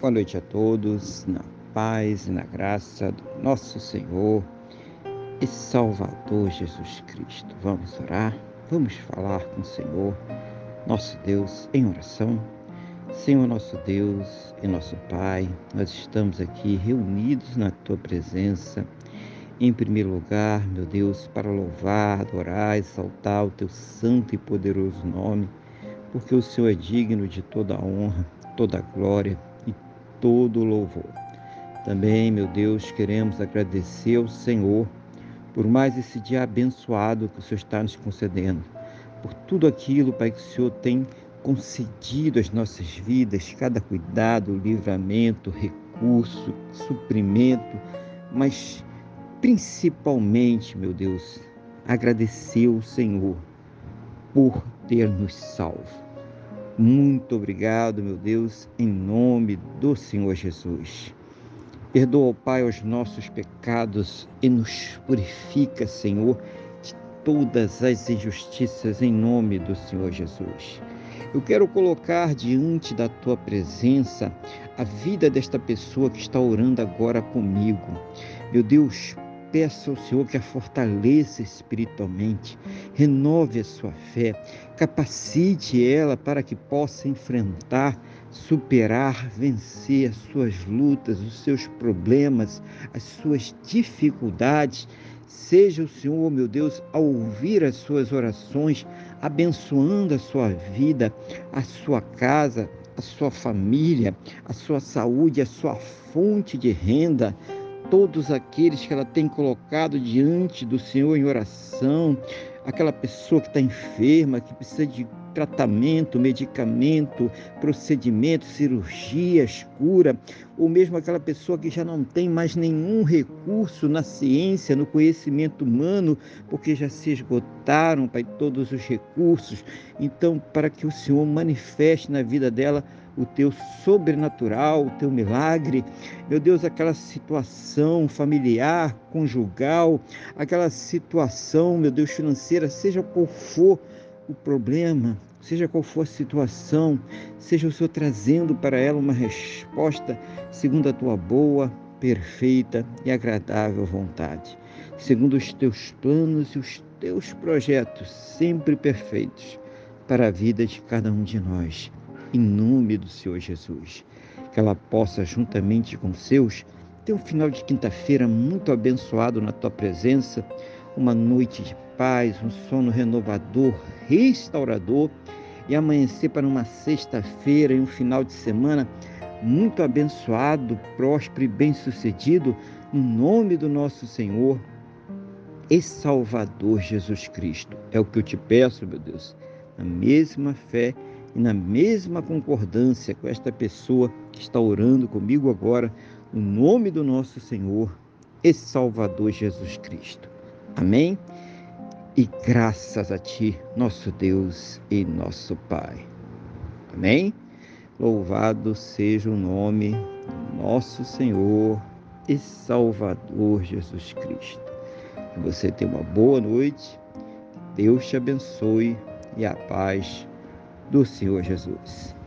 Boa noite a todos, na paz e na graça do nosso Senhor e Salvador Jesus Cristo. Vamos orar, vamos falar com o Senhor, nosso Deus, em oração. Senhor, nosso Deus e nosso Pai, nós estamos aqui reunidos na Tua presença. Em primeiro lugar, meu Deus, para louvar, adorar, exaltar o Teu santo e poderoso nome, porque o Senhor é digno de toda a honra, toda a glória todo louvor. Também, meu Deus, queremos agradecer ao Senhor por mais esse dia abençoado que o Senhor está nos concedendo, por tudo aquilo, Pai, que o Senhor tem concedido às nossas vidas, cada cuidado, livramento, recurso, suprimento, mas principalmente, meu Deus, agradecer ao Senhor por ter nos salvo. Muito obrigado, meu Deus, em nome do Senhor Jesus. Perdoa, Pai, os nossos pecados e nos purifica, Senhor, de todas as injustiças em nome do Senhor Jesus. Eu quero colocar diante da tua presença a vida desta pessoa que está orando agora comigo. Meu Deus, Peço ao Senhor que a fortaleça espiritualmente, renove a sua fé, capacite ela para que possa enfrentar, superar, vencer as suas lutas, os seus problemas, as suas dificuldades. Seja o Senhor, meu Deus, a ouvir as suas orações, abençoando a sua vida, a sua casa, a sua família, a sua saúde, a sua fonte de renda todos aqueles que ela tem colocado diante do Senhor em oração, aquela pessoa que está enferma, que precisa de tratamento, medicamento, procedimento, cirurgias, cura, ou mesmo aquela pessoa que já não tem mais nenhum recurso na ciência, no conhecimento humano, porque já se esgotaram, Pai, todos os recursos. Então, para que o Senhor manifeste na vida dela o teu sobrenatural, o teu milagre. Meu Deus, aquela situação familiar, conjugal, aquela situação, meu Deus, financeira, seja qual for o problema, seja qual for a situação, seja o Senhor trazendo para ela uma resposta segundo a tua boa, perfeita e agradável vontade, segundo os teus planos e os teus projetos sempre perfeitos para a vida de cada um de nós em nome do Senhor Jesus. Que ela possa, juntamente com seus, ter um final de quinta-feira muito abençoado na tua presença, uma noite de paz, um sono renovador, restaurador e amanhecer para uma sexta-feira e um final de semana muito abençoado, próspero e bem-sucedido, no nome do nosso Senhor e Salvador Jesus Cristo. É o que eu te peço, meu Deus, na mesma fé e na mesma concordância com esta pessoa que está orando comigo agora, no nome do nosso Senhor e Salvador Jesus Cristo. Amém? E graças a Ti, nosso Deus e nosso Pai. Amém? Louvado seja o nome do nosso Senhor e Salvador Jesus Cristo. Que você tenha uma boa noite, Deus te abençoe e a paz do Senhor Jesus.